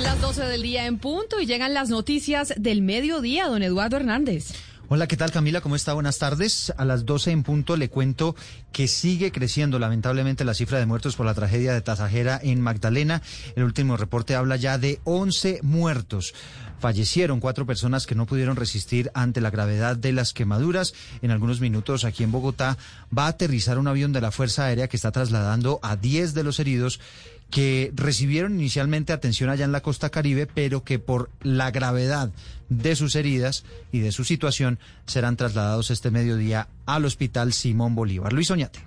Son las 12 del día en punto y llegan las noticias del mediodía, don Eduardo Hernández. Hola, ¿qué tal Camila? ¿Cómo está? Buenas tardes. A las 12 en punto le cuento que sigue creciendo lamentablemente la cifra de muertos por la tragedia de Tasajera en Magdalena. El último reporte habla ya de 11 muertos. Fallecieron cuatro personas que no pudieron resistir ante la gravedad de las quemaduras. En algunos minutos aquí en Bogotá va a aterrizar un avión de la Fuerza Aérea que está trasladando a 10 de los heridos que recibieron inicialmente atención allá en la costa caribe, pero que por la gravedad de sus heridas y de su situación serán trasladados este mediodía al Hospital Simón Bolívar. Luis Oñate.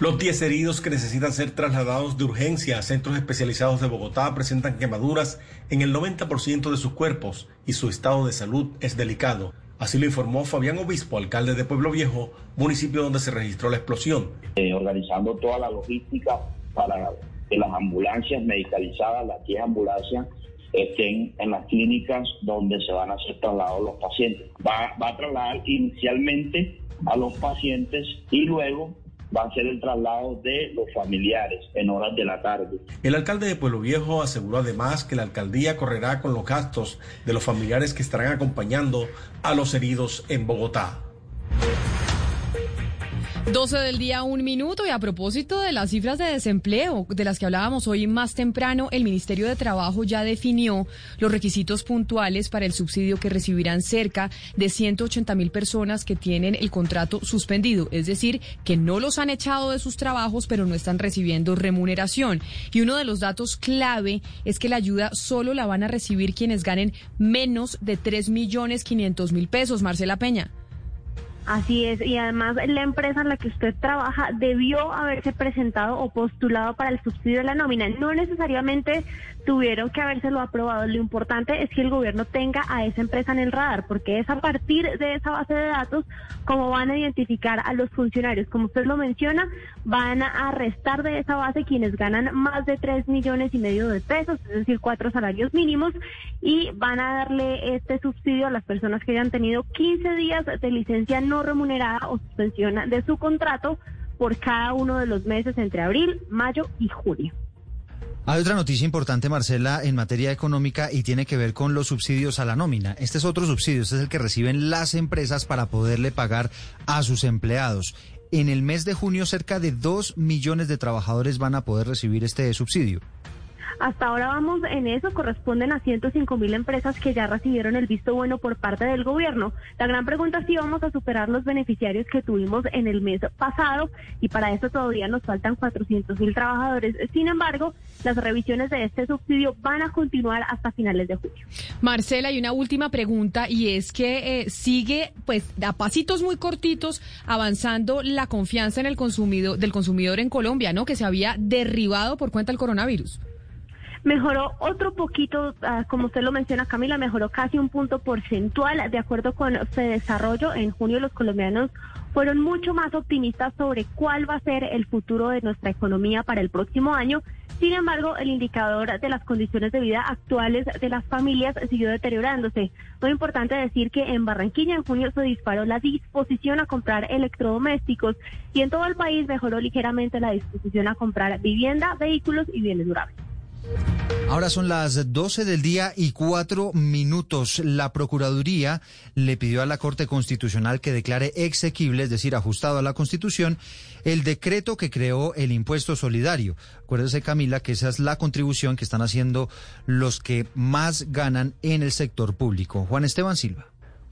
Los 10 heridos que necesitan ser trasladados de urgencia a centros especializados de Bogotá presentan quemaduras en el 90% de sus cuerpos y su estado de salud es delicado. Así lo informó Fabián Obispo, alcalde de Pueblo Viejo, municipio donde se registró la explosión. Eh, organizando toda la logística para que las ambulancias medicalizadas, las 10 ambulancias, estén en las clínicas donde se van a hacer trasladados los pacientes. Va, va a trasladar inicialmente a los pacientes y luego va a ser el traslado de los familiares en horas de la tarde. El alcalde de Pueblo Viejo aseguró además que la alcaldía correrá con los gastos de los familiares que estarán acompañando a los heridos en Bogotá. 12 del día, un minuto. Y a propósito de las cifras de desempleo de las que hablábamos hoy más temprano, el Ministerio de Trabajo ya definió los requisitos puntuales para el subsidio que recibirán cerca de 180 mil personas que tienen el contrato suspendido. Es decir, que no los han echado de sus trabajos, pero no están recibiendo remuneración. Y uno de los datos clave es que la ayuda solo la van a recibir quienes ganen menos de 3 millones 500 mil pesos. Marcela Peña. Así es, y además la empresa en la que usted trabaja debió haberse presentado o postulado para el subsidio de la nómina. No necesariamente tuvieron que habérselo aprobado. Lo importante es que el gobierno tenga a esa empresa en el radar, porque es a partir de esa base de datos como van a identificar a los funcionarios. Como usted lo menciona, van a restar de esa base quienes ganan más de 3 millones y medio de pesos, es decir, cuatro salarios mínimos, y van a darle este subsidio a las personas que hayan tenido 15 días de licencia no remunerada o suspensión de su contrato por cada uno de los meses entre abril, mayo y junio. Hay otra noticia importante, Marcela, en materia económica y tiene que ver con los subsidios a la nómina. Este es otro subsidio, este es el que reciben las empresas para poderle pagar a sus empleados. En el mes de junio, cerca de dos millones de trabajadores van a poder recibir este subsidio. Hasta ahora vamos en eso, corresponden a 105 mil empresas que ya recibieron el visto bueno por parte del gobierno. La gran pregunta es si vamos a superar los beneficiarios que tuvimos en el mes pasado y para eso todavía nos faltan 400 mil trabajadores. Sin embargo, las revisiones de este subsidio van a continuar hasta finales de julio. Marcela, hay una última pregunta y es que eh, sigue, pues, a pasitos muy cortitos avanzando la confianza en el consumidor, del consumidor en Colombia, ¿no? Que se había derribado por cuenta del coronavirus. Mejoró otro poquito, uh, como usted lo menciona, Camila, mejoró casi un punto porcentual. De acuerdo con Desarrollo, en junio los colombianos fueron mucho más optimistas sobre cuál va a ser el futuro de nuestra economía para el próximo año. Sin embargo, el indicador de las condiciones de vida actuales de las familias siguió deteriorándose. Muy importante decir que en Barranquilla en junio se disparó la disposición a comprar electrodomésticos y en todo el país mejoró ligeramente la disposición a comprar vivienda, vehículos y bienes durables. Ahora son las 12 del día y cuatro minutos. La Procuraduría le pidió a la Corte Constitucional que declare exequible, es decir, ajustado a la Constitución, el decreto que creó el impuesto solidario. Acuérdese, Camila, que esa es la contribución que están haciendo los que más ganan en el sector público. Juan Esteban Silva.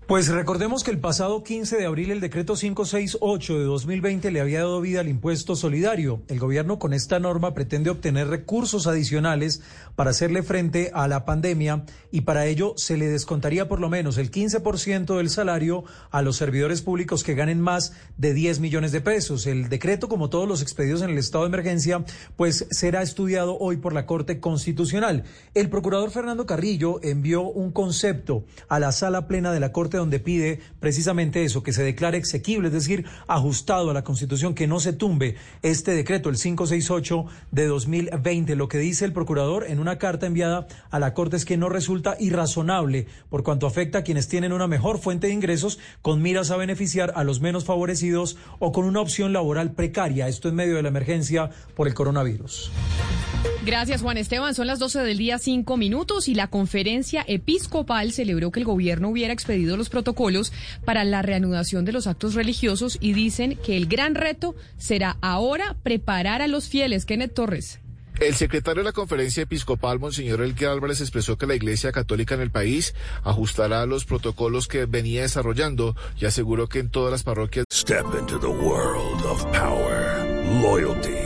Pues recordemos que el pasado 15 de abril el decreto 568 de 2020 le había dado vida al impuesto solidario. El gobierno con esta norma pretende obtener recursos adicionales para hacerle frente a la pandemia y para ello se le descontaría por lo menos el 15% del salario a los servidores públicos que ganen más de 10 millones de pesos. El decreto, como todos los expedidos en el estado de emergencia, pues será estudiado hoy por la Corte Constitucional. El procurador Fernando Carrillo envió un concepto a la sala plena de la Corte donde pide precisamente eso, que se declare exequible, es decir, ajustado a la Constitución, que no se tumbe este decreto, el 568 de 2020. Lo que dice el procurador en una carta enviada a la Corte es que no resulta irrazonable por cuanto afecta a quienes tienen una mejor fuente de ingresos con miras a beneficiar a los menos favorecidos o con una opción laboral precaria. Esto en medio de la emergencia por el coronavirus. Gracias, Juan Esteban. Son las 12 del día, cinco minutos, y la conferencia episcopal celebró que el gobierno hubiera expedido los protocolos para la reanudación de los actos religiosos y dicen que el gran reto será ahora preparar a los fieles. Kenneth Torres. El secretario de la conferencia episcopal, Monseñor Elke Álvarez, expresó que la Iglesia Católica en el país ajustará los protocolos que venía desarrollando y aseguró que en todas las parroquias. Step into the world of power, loyalty.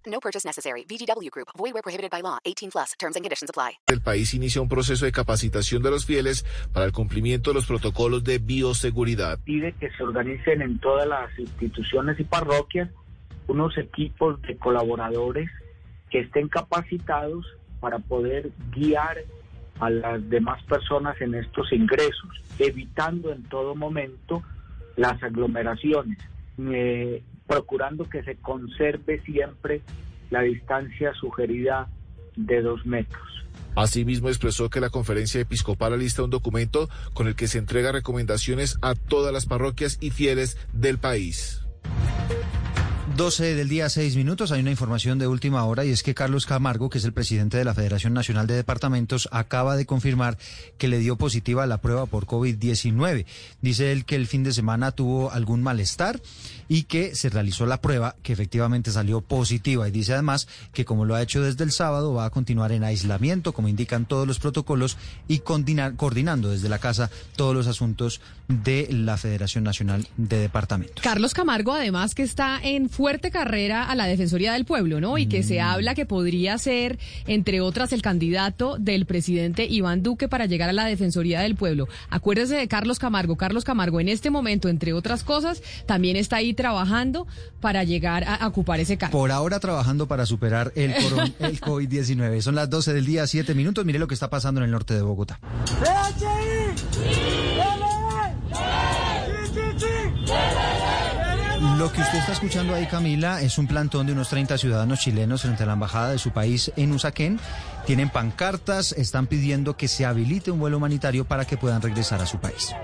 No purchase necessary. VGW Group. Void where prohibited by law. 18 plus. Terms and conditions apply. El país inicia un proceso de capacitación de los fieles para el cumplimiento de los protocolos de bioseguridad. Pide que se organicen en todas las instituciones y parroquias unos equipos de colaboradores que estén capacitados para poder guiar a las demás personas en estos ingresos, evitando en todo momento las aglomeraciones. Eh, procurando que se conserve siempre la distancia sugerida de dos metros. Asimismo, expresó que la conferencia episcopal alista un documento con el que se entrega recomendaciones a todas las parroquias y fieles del país. 12 del día, 6 minutos. Hay una información de última hora y es que Carlos Camargo, que es el presidente de la Federación Nacional de Departamentos, acaba de confirmar que le dio positiva la prueba por COVID-19. Dice él que el fin de semana tuvo algún malestar y que se realizó la prueba que efectivamente salió positiva. Y dice además que como lo ha hecho desde el sábado, va a continuar en aislamiento, como indican todos los protocolos, y coordinando desde la casa todos los asuntos de la Federación Nacional de Departamentos. Carlos Camargo, además, que está en fuerte carrera a la Defensoría del Pueblo, ¿no? Y que se mm. habla que podría ser, entre otras, el candidato del presidente Iván Duque para llegar a la Defensoría del Pueblo. Acuérdese de Carlos Camargo. Carlos Camargo, en este momento, entre otras cosas, también está ahí trabajando para llegar a, ocupar ese cargo. Por ahora trabajando para superar el, el COVID-19. Son las 12 del día, 7 minutos. Mire lo que está pasando en el norte de Bogotá. Lo que usted está escuchando ahí, Camila, es un plantón de unos 30 ciudadanos chilenos frente a la embajada de su país en Usaquén. Tienen pancartas, están pidiendo que se habilite un vuelo humanitario para que puedan regresar a su país.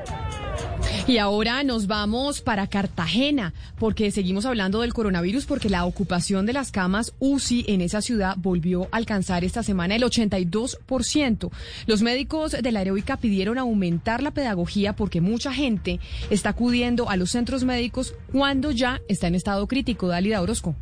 Y ahora nos vamos para Cartagena, porque seguimos hablando del coronavirus, porque la ocupación de las camas UCI en esa ciudad volvió a alcanzar esta semana el 82%. Los médicos de la heroica pidieron aumentar la pedagogía porque mucha gente está acudiendo a los centros médicos cuando ya está en estado crítico. Dalida Orozco.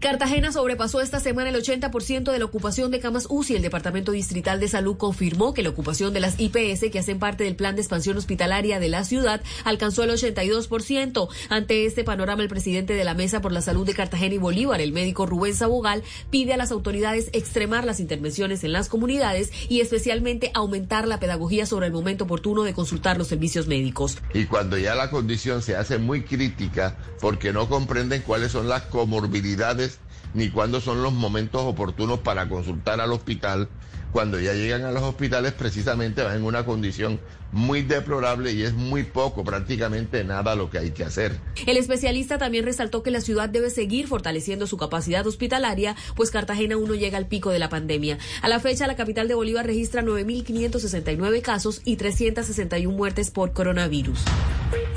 Cartagena sobrepasó esta semana el 80% de la ocupación de camas UCI. El Departamento Distrital de Salud confirmó que la ocupación de las IPS que hacen parte del plan de expansión hospitalaria de la ciudad alcanzó el 82%. Ante este panorama, el presidente de la Mesa por la Salud de Cartagena y Bolívar, el médico Rubén Sabogal, pide a las autoridades extremar las intervenciones en las comunidades y especialmente aumentar la pedagogía sobre el momento oportuno de consultar los servicios médicos. Y cuando ya la condición se hace muy crítica porque no comprenden cuáles son las comorbilidades ni cuándo son los momentos oportunos para consultar al hospital, cuando ya llegan a los hospitales precisamente van en una condición muy deplorable y es muy poco, prácticamente nada lo que hay que hacer. El especialista también resaltó que la ciudad debe seguir fortaleciendo su capacidad hospitalaria, pues Cartagena aún llega al pico de la pandemia. A la fecha, la capital de Bolívar registra 9.569 casos y 361 muertes por coronavirus.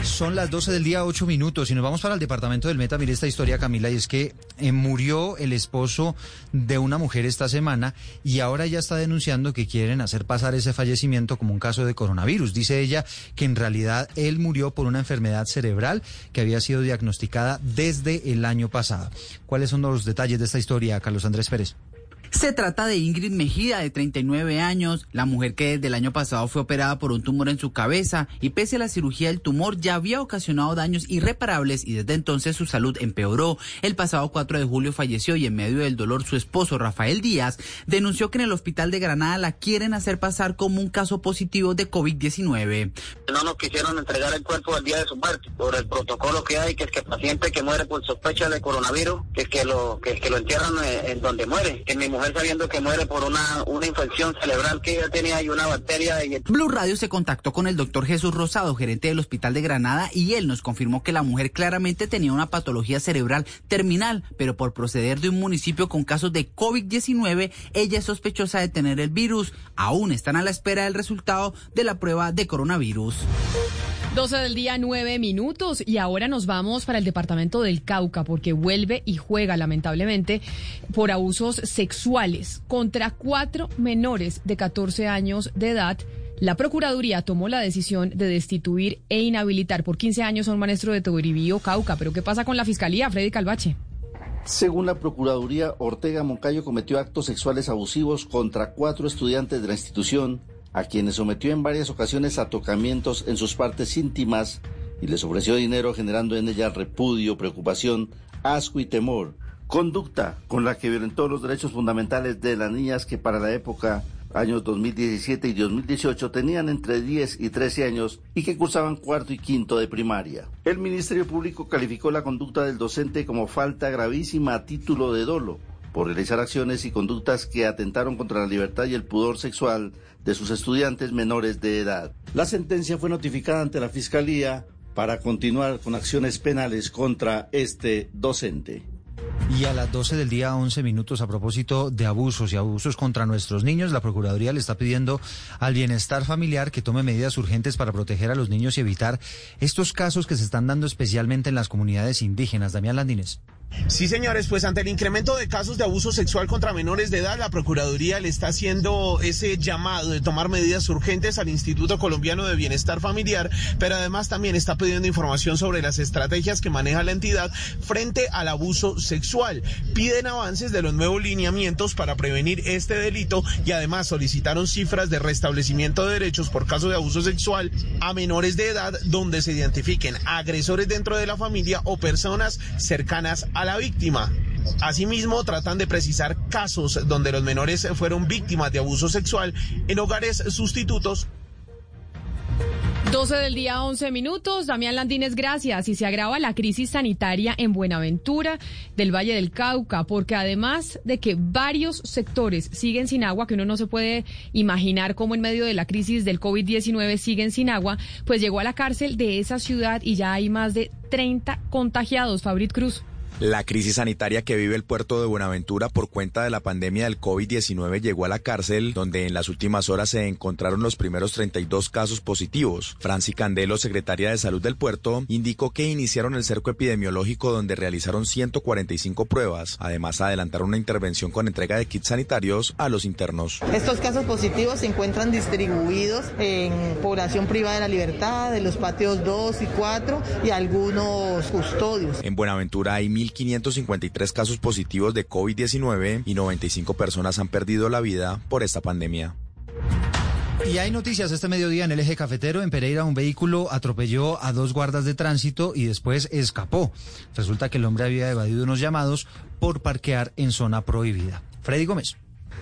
Son las 12 del día, 8 minutos, y nos vamos para el departamento del Meta. Mire esta historia, Camila, y es que eh, murió el esposo de una mujer esta semana y ahora ya está denunciando que quieren hacer pasar ese fallecimiento como un caso de coronavirus. Dice ella que en realidad él murió por una enfermedad cerebral que había sido diagnosticada desde el año pasado. ¿Cuáles son los detalles de esta historia, Carlos Andrés Pérez? Se trata de Ingrid Mejía, de 39 años, la mujer que desde el año pasado fue operada por un tumor en su cabeza y pese a la cirugía el tumor ya había ocasionado daños irreparables y desde entonces su salud empeoró. El pasado 4 de julio falleció y en medio del dolor su esposo Rafael Díaz denunció que en el hospital de Granada la quieren hacer pasar como un caso positivo de COVID-19. No nos quisieron entregar el cuerpo el día de su muerte por el protocolo que hay, que es que el paciente que muere por sospecha de coronavirus, que es que lo, que, lo entierran en donde muere. Mi mujer sabiendo que muere por una, una infección cerebral que ella tenía y una bacteria. Y... Blue Radio se contactó con el doctor Jesús Rosado, gerente del Hospital de Granada, y él nos confirmó que la mujer claramente tenía una patología cerebral terminal, pero por proceder de un municipio con casos de COVID-19, ella es sospechosa de tener el virus. Aún están a la espera del resultado de la prueba de coronavirus. 12 del día, 9 minutos. Y ahora nos vamos para el departamento del Cauca, porque vuelve y juega, lamentablemente, por abusos sexuales contra cuatro menores de 14 años de edad. La Procuraduría tomó la decisión de destituir e inhabilitar por 15 años a un maestro de Toribío, Cauca. ¿Pero qué pasa con la Fiscalía, Freddy Calvache? Según la Procuraduría, Ortega Moncayo cometió actos sexuales abusivos contra cuatro estudiantes de la institución a quienes sometió en varias ocasiones a tocamientos en sus partes íntimas y les ofreció dinero generando en ella repudio, preocupación, asco y temor. Conducta con la que violentó los derechos fundamentales de las niñas que para la época, años 2017 y 2018, tenían entre 10 y 13 años y que cursaban cuarto y quinto de primaria. El Ministerio Público calificó la conducta del docente como falta gravísima a título de dolo por realizar acciones y conductas que atentaron contra la libertad y el pudor sexual de sus estudiantes menores de edad. La sentencia fue notificada ante la Fiscalía para continuar con acciones penales contra este docente. Y a las 12 del día, 11 minutos, a propósito de abusos y abusos contra nuestros niños, la Procuraduría le está pidiendo al bienestar familiar que tome medidas urgentes para proteger a los niños y evitar estos casos que se están dando especialmente en las comunidades indígenas. Damián Landines. Sí, señores, pues ante el incremento de casos de abuso sexual contra menores de edad, la Procuraduría le está haciendo ese llamado de tomar medidas urgentes al Instituto Colombiano de Bienestar Familiar, pero además también está pidiendo información sobre las estrategias que maneja la entidad frente al abuso sexual. Piden avances de los nuevos lineamientos para prevenir este delito y además solicitaron cifras de restablecimiento de derechos por caso de abuso sexual a menores de edad donde se identifiquen agresores dentro de la familia o personas cercanas a la víctima. Asimismo, tratan de precisar casos donde los menores fueron víctimas de abuso sexual en hogares sustitutos 12 del día, 11 minutos. Damián Landines, gracias. Y se agrava la crisis sanitaria en Buenaventura del Valle del Cauca, porque además de que varios sectores siguen sin agua, que uno no se puede imaginar cómo en medio de la crisis del COVID-19 siguen sin agua, pues llegó a la cárcel de esa ciudad y ya hay más de 30 contagiados. Fabrit Cruz. La crisis sanitaria que vive el puerto de Buenaventura por cuenta de la pandemia del COVID-19 llegó a la cárcel, donde en las últimas horas se encontraron los primeros 32 casos positivos. Franci Candelo, secretaria de Salud del puerto, indicó que iniciaron el cerco epidemiológico donde realizaron 145 pruebas. Además, adelantaron una intervención con entrega de kits sanitarios a los internos. Estos casos positivos se encuentran distribuidos en población privada de la libertad, de los patios 2 y 4 y algunos custodios. En Buenaventura hay 1.553 casos positivos de COVID-19 y 95 personas han perdido la vida por esta pandemia. Y hay noticias este mediodía en el eje cafetero. En Pereira un vehículo atropelló a dos guardas de tránsito y después escapó. Resulta que el hombre había evadido unos llamados por parquear en zona prohibida. Freddy Gómez.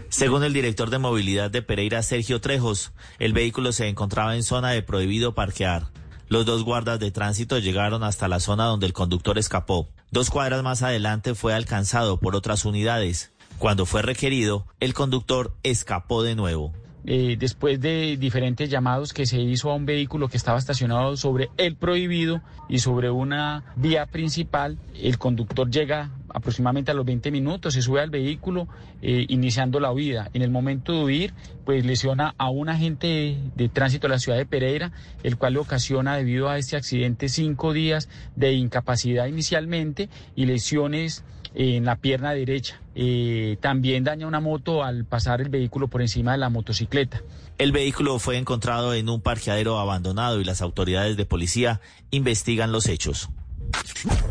Según el director de movilidad de Pereira, Sergio Trejos, el vehículo se encontraba en zona de prohibido parquear. Los dos guardas de tránsito llegaron hasta la zona donde el conductor escapó. Dos cuadras más adelante fue alcanzado por otras unidades. Cuando fue requerido, el conductor escapó de nuevo. Eh, después de diferentes llamados que se hizo a un vehículo que estaba estacionado sobre el prohibido y sobre una vía principal, el conductor llega aproximadamente a los 20 minutos, se sube al vehículo eh, iniciando la huida. En el momento de huir, pues lesiona a un agente de, de, tránsito de la ciudad de Pereira, el cual le ocasiona debido a este accidente cinco días de incapacidad inicialmente y lesiones en la pierna derecha. Eh, también daña una moto al pasar el vehículo por encima de la motocicleta. El vehículo fue encontrado en un parqueadero abandonado y las autoridades de policía investigan los hechos.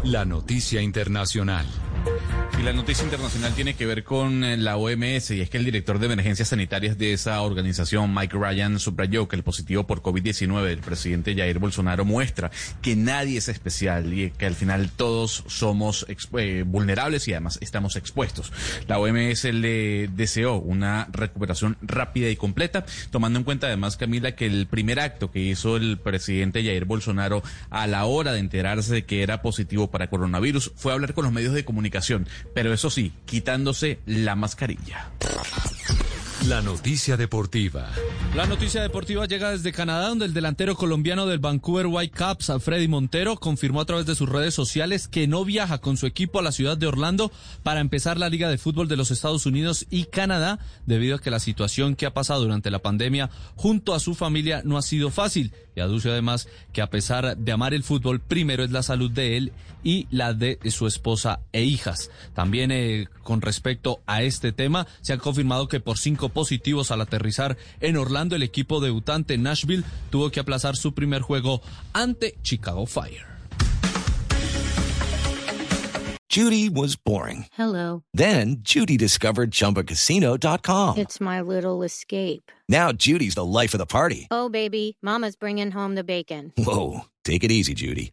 La noticia internacional. Y la noticia internacional tiene que ver con eh, la OMS y es que el director de emergencias sanitarias de esa organización, Mike Ryan, subrayó que el positivo por COVID-19 del presidente Jair Bolsonaro muestra que nadie es especial y que al final todos somos eh, vulnerables y además estamos expuestos. La OMS le deseó una recuperación rápida y completa, tomando en cuenta además, Camila, que el primer acto que hizo el presidente Jair Bolsonaro a la hora de enterarse de que era positivo para coronavirus fue hablar con los medios de comunicación pero eso sí, quitándose la mascarilla. La noticia deportiva. La noticia deportiva llega desde Canadá, donde el delantero colombiano del Vancouver Whitecaps, Freddy Montero, confirmó a través de sus redes sociales que no viaja con su equipo a la ciudad de Orlando para empezar la Liga de Fútbol de los Estados Unidos y Canadá, debido a que la situación que ha pasado durante la pandemia junto a su familia no ha sido fácil. Y aduce además que a pesar de amar el fútbol, primero es la salud de él y la de su esposa e hijas. También eh, con respecto a este tema, se han confirmado que por cinco positivos al aterrizar en Orlando, el equipo debutante Nashville tuvo que aplazar su primer juego ante Chicago Fire. Judy was boring. Hello. Then Judy discovered chumbacasino.com. It's my little escape. Now Judy's the life of the party. Oh, baby, Mama's bringing home the bacon. Whoa. Take it easy, Judy.